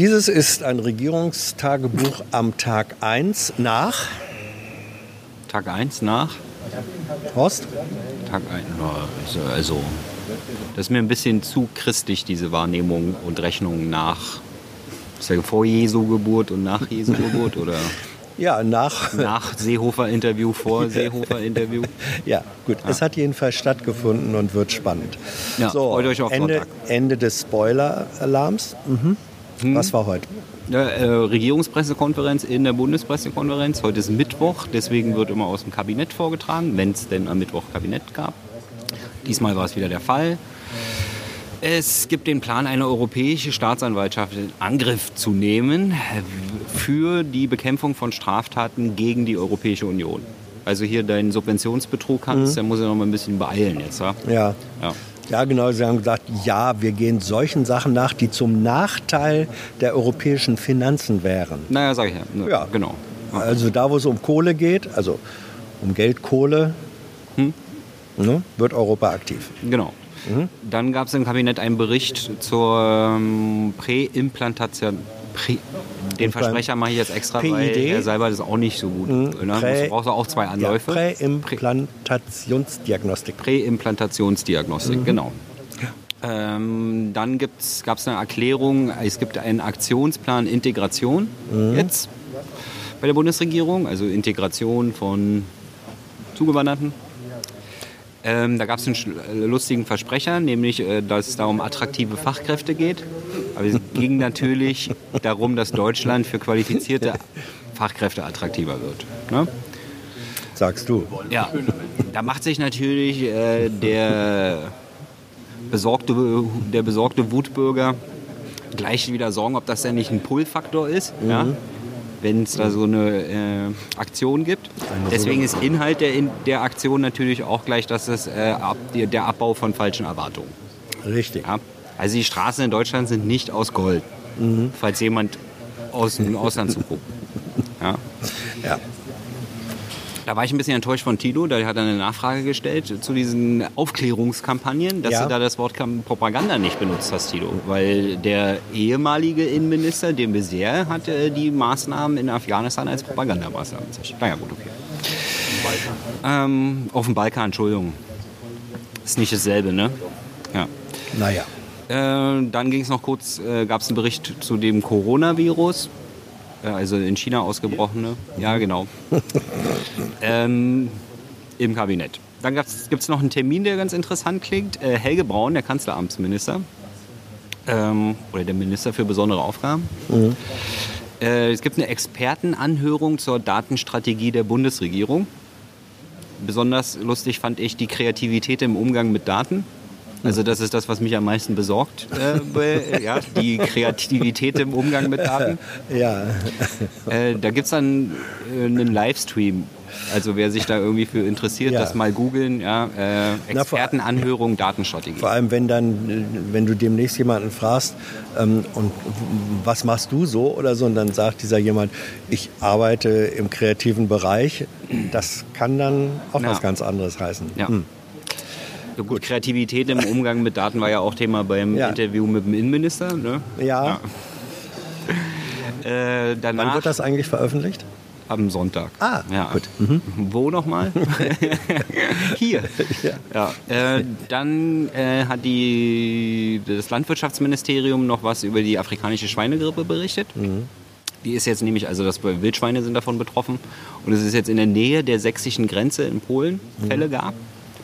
Dieses ist ein Regierungstagebuch am Tag 1 nach. Tag 1 nach? Horst? Tag 1. Also, das ist mir ein bisschen zu christlich, diese Wahrnehmung und Rechnung nach. Ist ja vor Jesu Geburt und nach Jesu Geburt oder? Ja, nach. Nach Seehofer-Interview, vor Seehofer-Interview. ja, gut. Ja. Es hat jedenfalls stattgefunden und wird spannend. Ja, so, freut euch auf Ende, Sonntag. Ende des Spoiler-Alarms. Mhm. Hm. Was war heute? Äh, Regierungspressekonferenz in der Bundespressekonferenz. Heute ist Mittwoch, deswegen wird immer aus dem Kabinett vorgetragen, wenn es denn am Mittwoch Kabinett gab. Diesmal war es wieder der Fall. Es gibt den Plan, eine europäische Staatsanwaltschaft in Angriff zu nehmen für die Bekämpfung von Straftaten gegen die Europäische Union. Also hier deinen Subventionsbetrug hast, mhm. der muss ja noch mal ein bisschen beeilen jetzt. Ja. ja. ja. Ja, genau. Sie haben gesagt, ja, wir gehen solchen Sachen nach, die zum Nachteil der europäischen Finanzen wären. Naja, sage ich ja. Ja, genau. Also da, wo es um Kohle geht, also um Geld, Kohle, hm? ne, wird Europa aktiv. Genau. Mhm. Dann gab es im Kabinett einen Bericht zur ähm, Präimplantation. Prä den Versprecher mache ich jetzt extra, weil er selber das auch nicht so gut. Mhm. Ne? Prä, brauchst du auch zwei Anläufe. Ja, Präimplantationsdiagnostik. Präimplantationsdiagnostik, mhm. genau. Ähm, dann gab es eine Erklärung, es gibt einen Aktionsplan Integration mhm. jetzt bei der Bundesregierung, also Integration von Zugewanderten ähm, da gab es einen lustigen Versprecher, nämlich, äh, dass es da um attraktive Fachkräfte geht. Aber es ging natürlich darum, dass Deutschland für qualifizierte Fachkräfte attraktiver wird. Ne? Sagst du. Ja, da macht sich natürlich äh, der, besorgte, der besorgte Wutbürger gleich wieder Sorgen, ob das denn nicht ein Pull-Faktor ist. Mhm. Ja? Wenn es da so eine äh, Aktion gibt. Deswegen ist Inhalt der, der Aktion natürlich auch gleich, dass es äh, ab, der Abbau von falschen Erwartungen. Richtig. Ja? Also die Straßen in Deutschland sind nicht aus Gold, mhm. falls jemand aus dem Ausland zuguckt. Ja. ja. Da war ich ein bisschen enttäuscht von Tilo, der hat eine Nachfrage gestellt zu diesen Aufklärungskampagnen, dass ja. du da das Wort Propaganda nicht benutzt hast, Tilo. Weil der ehemalige Innenminister, de Maizière, hat die Maßnahmen in Afghanistan als Propagandamaßnahmen bezeichnet. Naja, gut, okay. Ähm, auf dem Balkan, Entschuldigung. Ist nicht dasselbe, ne? Ja. Naja. Äh, dann ging es noch kurz, äh, gab es einen Bericht zu dem Coronavirus also in China ausgebrochene. Ja, genau. ähm, Im Kabinett. Dann gibt es noch einen Termin, der ganz interessant klingt. Äh, Helge Braun, der Kanzleramtsminister, ähm, oder der Minister für besondere Aufgaben. Mhm. Äh, es gibt eine Expertenanhörung zur Datenstrategie der Bundesregierung. Besonders lustig fand ich die Kreativität im Umgang mit Daten. Also das ist das, was mich am meisten besorgt, äh, ja, die Kreativität im Umgang mit Daten. Ja. Äh, da gibt es dann äh, einen Livestream. Also wer sich da irgendwie für interessiert, ja. das mal googeln, ja, äh, Expertenanhörung, Datenstrategie. Vor allem, wenn dann, wenn du demnächst jemanden fragst, ähm, und was machst du so oder so, und dann sagt dieser jemand, ich arbeite im kreativen Bereich, das kann dann auch ja. was ganz anderes heißen. Ja. Hm. So gut, Kreativität im Umgang mit Daten war ja auch Thema beim ja. Interview mit dem Innenminister. Ne? Ja. ja. äh, danach, Wann wird das eigentlich veröffentlicht? Am Sonntag. Ah, ja. gut. Mhm. Wo nochmal? Hier. Ja. ja. Äh, dann äh, hat die, das Landwirtschaftsministerium noch was über die afrikanische Schweinegrippe berichtet. Mhm. Die ist jetzt nämlich, also das Wildschweine sind davon betroffen. Und es ist jetzt in der Nähe der sächsischen Grenze in Polen Fälle mhm. gab.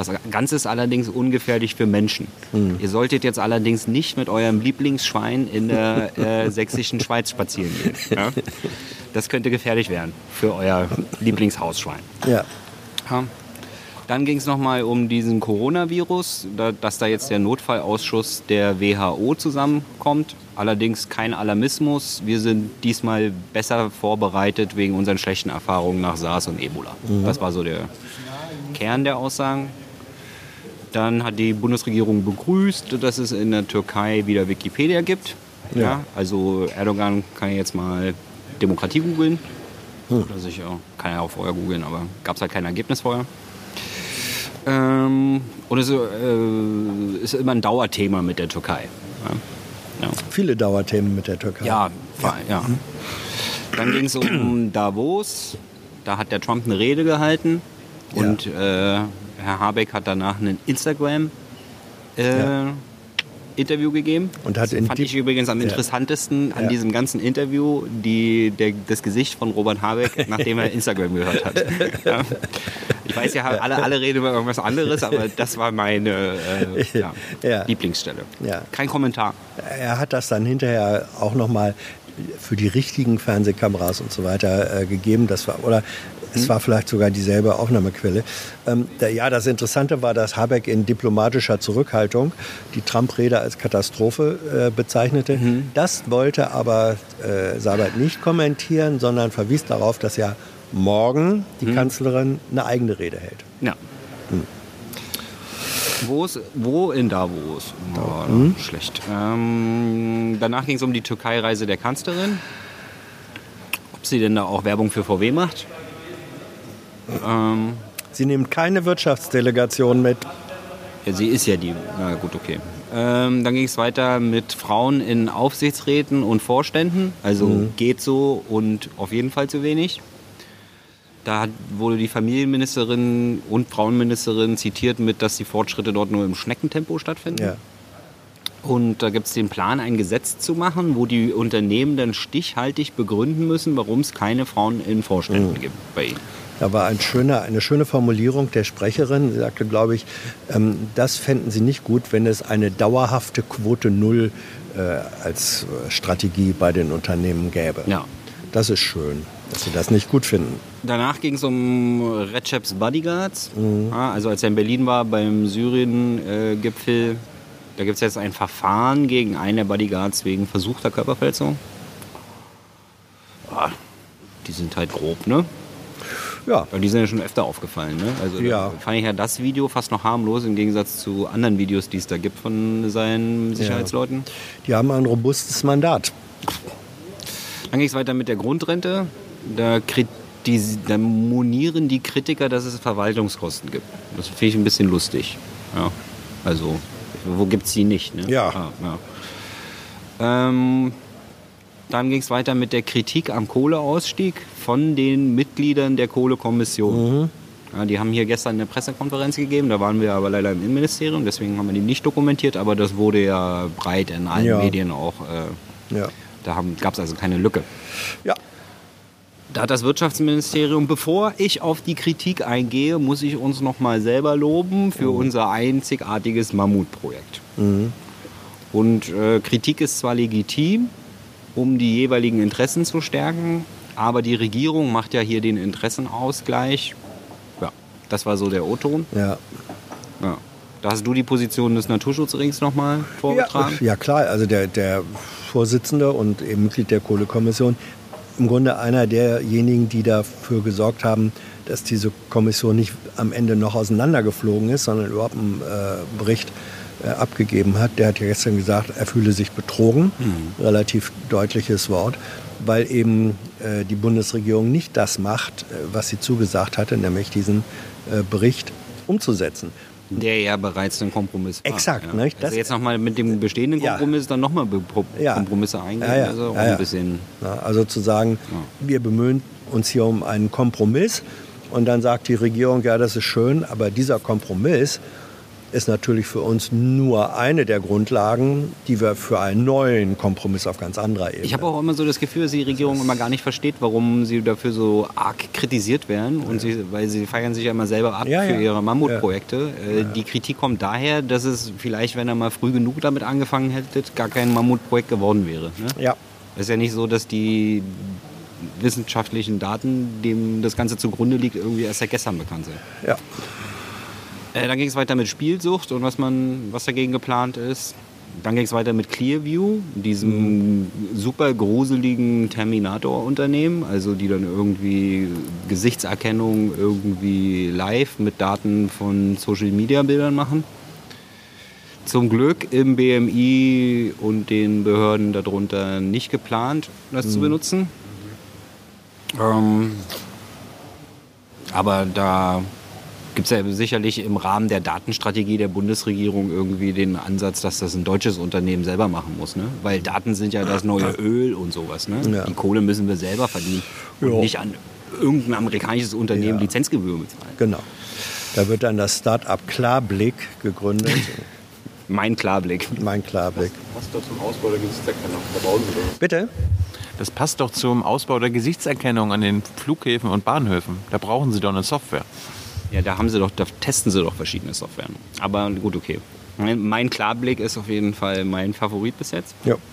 Das Ganze ist allerdings ungefährlich für Menschen. Mhm. Ihr solltet jetzt allerdings nicht mit eurem Lieblingsschwein in der äh, sächsischen Schweiz spazieren gehen. Ja? Das könnte gefährlich werden für euer Lieblingshausschwein. Ja. ja. Dann ging es nochmal um diesen Coronavirus, da, dass da jetzt der Notfallausschuss der WHO zusammenkommt. Allerdings kein Alarmismus. Wir sind diesmal besser vorbereitet wegen unseren schlechten Erfahrungen nach SARS und Ebola. Mhm. Das war so der Kern der Aussagen. Dann hat die Bundesregierung begrüßt, dass es in der Türkei wieder Wikipedia gibt. Ja. ja also Erdogan kann jetzt mal Demokratie googeln. Hm. Oder sicher, kann er auch vorher googeln, aber gab es halt kein Ergebnis vorher. Ähm, und es äh, ist immer ein Dauerthema mit der Türkei. Ja. Ja. Viele Dauerthemen mit der Türkei. Ja, ja. ja. Dann ging es um Davos. Da hat der Trump eine Rede gehalten. Ja. Und äh, Herr Habeck hat danach ein Instagram äh, Ja. Interview gegeben. Und hat das fand ich übrigens am Ja. interessantesten an Ja. diesem ganzen Interview die, der, das Gesicht von Robert Habeck, nachdem er Instagram gehört hat. ja. Ich weiß ja, alle, alle reden über irgendwas anderes, aber das war meine äh, ja. Lieblingsstelle. Kein Kommentar. Er hat das dann hinterher auch nochmal für die richtigen Fernsehkameras und so weiter äh, gegeben. Das war, oder es war vielleicht sogar dieselbe Aufnahmequelle. Ähm, der, ja, das Interessante war, dass Habeck in diplomatischer Zurückhaltung die Trump-Rede als Katastrophe äh, bezeichnete. Das wollte aber äh, Sabat nicht kommentieren, sondern verwies darauf, dass ja morgen die Kanzlerin eine eigene Rede hält. Ja. Wo, ist, wo in Davos? Oh, Schlecht. Ähm, danach ging es um die Türkei-Reise der Kanzlerin. Ob sie denn da auch Werbung für VW macht? Ähm, Sie nimmt keine Wirtschaftsdelegation mit. ja, sie ist ja die. Na gut, okay. Ähm, dann ging es weiter mit Frauen in Aufsichtsräten und Vorständen. Also geht so und auf jeden Fall zu wenig. Da wurde die Familienministerin und Frauenministerin zitiert mit, dass die Fortschritte dort nur im Schneckentempo stattfinden. Ja. Und da gibt es den Plan, ein Gesetz zu machen, wo die Unternehmen dann stichhaltig begründen müssen, warum es keine Frauen in Vorständen gibt bei ihnen. Da war ein schöner, eine schöne Formulierung der Sprecherin. Sie sagte, glaube ich, ähm, das fänden Sie nicht gut, wenn es eine dauerhafte Quote Null äh, als äh, Strategie bei den Unternehmen gäbe. Ja. Das ist schön, dass Sie das nicht gut finden. Danach ging es um Receps Bodyguards. Ja, also als er in Berlin war beim Syrien-Gipfel, da gibt es jetzt ein Verfahren gegen einen der Bodyguards wegen versuchter Körperverletzung. Ah, die sind halt grob, ne? Ja, Weil die sind ja schon öfter aufgefallen, ne? Also Ja. fand ich ja das Video fast noch harmlos im Gegensatz zu anderen Videos, die es da gibt von seinen Sicherheitsleuten. die haben ein robustes Mandat. Dann ging es weiter mit der Grundrente. Da, da monieren die Kritiker, dass es Verwaltungskosten gibt. Das finde ich ein bisschen lustig. Ja. Also, wo gibt es die nicht? Ne? Ja. Ah, ja. Ähm, dann ging es weiter mit der Kritik am Kohleausstieg von den Mitgliedern der Kohlekommission. Ja, die haben hier gestern eine Pressekonferenz gegeben, da waren wir aber leider im Innenministerium, deswegen haben wir die nicht dokumentiert, aber das wurde ja breit in allen Ja. Medien auch. Äh, Ja. da gab es also keine Lücke. Ja. Da hat das Wirtschaftsministerium, bevor ich auf die Kritik eingehe, muss ich uns noch mal selber loben für unser einzigartiges Mammutprojekt. Und äh, Kritik ist zwar legitim, um die jeweiligen Interessen zu stärken, aber die Regierung macht ja hier den Interessenausgleich. Ja, das war so der O-Ton. Ja. Ja. Da hast du die Position des Naturschutzrings noch mal Ja, vorgetragen. ja klar, also der, der Vorsitzende und eben Mitglied der Kohlekommission, im Grunde einer derjenigen, die dafür gesorgt haben, dass diese Kommission nicht am Ende noch auseinandergeflogen ist, sondern überhaupt einen äh, Bericht äh, abgegeben hat. Der hat ja gestern gesagt, er fühle sich betrogen, relativ deutliches Wort, weil eben äh, die Bundesregierung nicht das macht, äh, was sie zugesagt hatte, nämlich diesen äh, Bericht umzusetzen. Der ja bereits ein Kompromiss war. Exakt, ja. nicht? Also jetzt nochmal mit dem bestehenden Ja. Kompromiss dann nochmal Ja. Kompromisse eingehen. Ja, ja. Also Ja, ja. ein bisschen. Ja, also zu sagen, wir bemühen uns hier um einen Kompromiss und dann sagt die Regierung, ja, das ist schön, aber dieser Kompromiss ist natürlich für uns nur eine der Grundlagen, die wir für einen neuen Kompromiss auf ganz anderer Ebene. Ich habe auch immer so das Gefühl, dass die Regierung immer gar nicht versteht, warum sie dafür so arg kritisiert werden. Und sie, weil sie feiern sich ja immer selber ab Ja, für ja. ihre Mammutprojekte. Äh, Die Kritik kommt daher, dass es vielleicht, wenn er mal früh genug damit angefangen hätte, gar kein Mammutprojekt geworden wäre. Ne? ja, Es ist ja nicht so, dass die wissenschaftlichen Daten, dem das Ganze zugrunde liegt, irgendwie erst seit gestern bekannt sind. ja. Äh, dann ging es weiter mit Spielsucht und was, man, was dagegen geplant ist. Dann ging es weiter mit Clearview, diesem super gruseligen Terminator-Unternehmen, also die dann irgendwie Gesichtserkennung irgendwie live mit Daten von Social-Media-Bildern machen. Zum Glück im BMI und den Behörden darunter nicht geplant, das zu benutzen. Ähm, aber da gibt es ja sicherlich im Rahmen der Datenstrategie der Bundesregierung irgendwie den Ansatz, dass das ein deutsches Unternehmen selber machen muss. Ne? Weil Daten sind ja das neue Öl und sowas. Ne? Ja. Die Kohle müssen wir selber verdienen und Ja. nicht an irgendein amerikanisches Unternehmen Ja. Lizenzgebühren bezahlen. Genau. Da wird dann das Start-up Klarblick gegründet. Mein Klarblick. mein Klarblick. Passt doch zum Ausbau der Gesichtserkennung. Da bauen sie das. Bitte? Das passt doch zum Ausbau der Gesichtserkennung an den Flughäfen und Bahnhöfen. Da brauchen sie doch eine Software. Ja, da haben sie doch, da testen sie doch verschiedene Software. Aber gut, okay. Mein, Klarblick ist auf jeden Fall mein Favorit bis jetzt. Ja.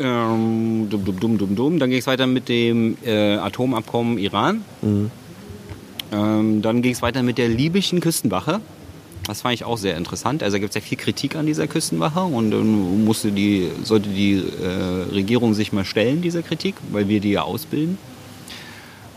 Ähm, dumm, dumm, dumm, dumm, dumm. Dann ging es weiter mit dem äh, Atomabkommen Iran. Ähm, dann ging es weiter mit der libyschen Küstenwache. Das fand ich auch sehr interessant. Also da gibt es ja viel Kritik an dieser Küstenwache und dann musste die, sollte die äh, Regierung sich mal stellen, dieser Kritik, weil wir die ja ausbilden.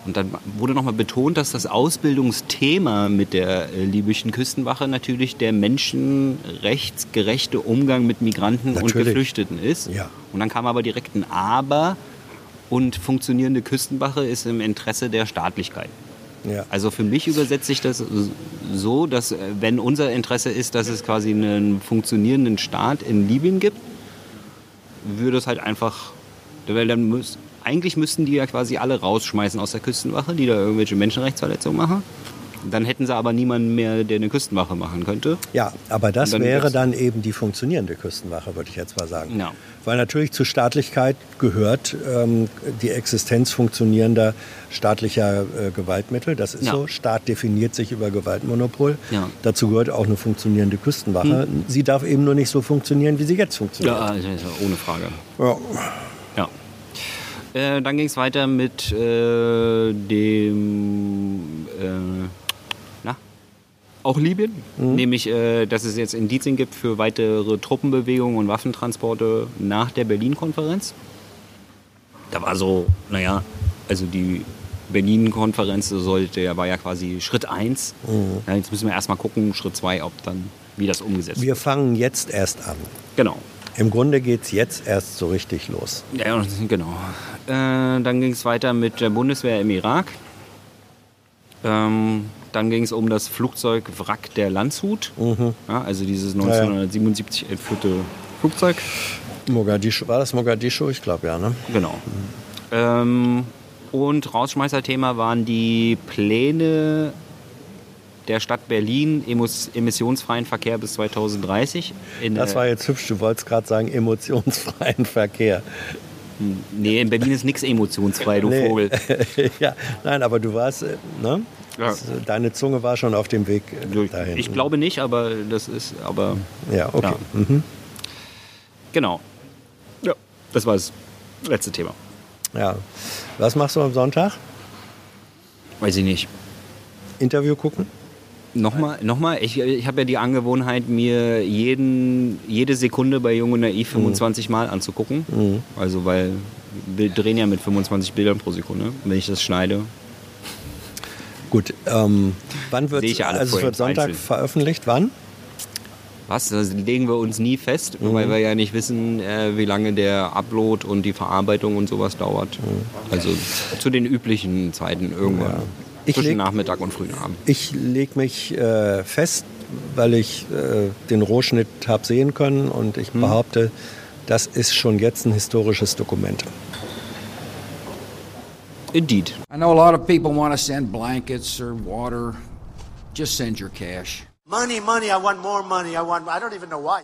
Und dann wurde nochmal betont, dass das Ausbildungsthema mit der äh, libyschen Küstenwache natürlich der menschenrechtsgerechte Umgang mit Migranten und Natürlich. Geflüchteten ist. Ja. Und dann kam aber direkt ein Aber und funktionierende Küstenwache ist im Interesse der Staatlichkeit. Ja. Also für mich übersetzt sich das so, dass äh, wenn unser Interesse ist, dass es quasi einen funktionierenden Staat in Libyen gibt, würde es halt einfach, weil dann müß, eigentlich müssten die ja quasi alle rausschmeißen aus der Küstenwache, die da irgendwelche Menschenrechtsverletzungen machen. Dann hätten sie aber niemanden mehr, der eine Küstenwache machen könnte. Ja, aber das dann wäre dann eben die funktionierende Küstenwache, würde ich jetzt mal sagen. Ja. Weil natürlich zur Staatlichkeit gehört ähm, die Existenz funktionierender staatlicher äh, Gewaltmittel. Das ist Ja. so. Staat definiert sich über Gewaltmonopol. Ja. Hm. Dazu gehört auch eine funktionierende Küstenwache. Sie darf eben nur nicht so funktionieren, wie sie jetzt funktioniert. Ja, also ohne Frage. Ja. Äh, dann ging es weiter mit äh, dem, äh, na, auch Libyen, nämlich, äh, dass es jetzt Indizien gibt für weitere Truppenbewegungen und Waffentransporte nach der Berlin-Konferenz. Da war so, naja, also die Berlin-Konferenz sollte, ja, war ja quasi Schritt 1. Ja, jetzt müssen wir erstmal gucken, Schritt 2, ob dann, wie das umgesetzt Wir wird. fangen jetzt erst an. Genau. Im Grunde geht es jetzt erst so richtig los. Ja, genau. Äh, dann ging es weiter mit der Bundeswehr im Irak. Ähm, dann ging es um das Flugzeug Wrack der Landshut. Ja, also dieses 1977 entführte Flugzeug. Mogadischu, war das Mogadischu? Ich glaube ja, ne? Genau. Ähm, und Rausschmeißerthema waren die Pläne der Stadt Berlin, emissionsfreien Verkehr bis 2030. In Das war jetzt hübsch, du wolltest gerade sagen, emotionsfreien Verkehr. nee, in Berlin ist nichts emotionsfrei, du Nee. Vogel. ja, nein, aber du warst, äh, ne? Ja. Äh, Deine Zunge war schon auf dem Weg äh, dahin. Ich glaube nicht, aber das ist, aber Ja, okay. Ja. Mhm. genau. Ja, das war das letzte Thema. ja. Was machst du am Sonntag? Weiß ich nicht. Interview gucken? Nochmal, nochmal. Ich, ich habe ja die Angewohnheit, mir jeden, jede Sekunde bei Jung und Naiv 25 Mal anzugucken. Also, weil wir drehen ja mit 25 Bildern pro Sekunde. Wenn ich das schneide, Gut. Ähm, wann wird ja also es wird Sonntag einzeln. veröffentlicht? Wann? was? Das legen wir uns nie fest, weil wir ja nicht wissen, äh, wie lange der Upload und die Verarbeitung und sowas dauert. Also zu den üblichen Zeiten irgendwann. Ich Zwischen leg- Nachmittag und frühen Abend. Ich lege mich äh, fest, weil ich äh, den Rohschnitt habe sehen können und ich behaupte, das ist schon jetzt ein historisches Dokument. Indeed. I know a lot of people want to send blankets or water. Just send your cash. Money, money, I want more money. I want, I don't even know why.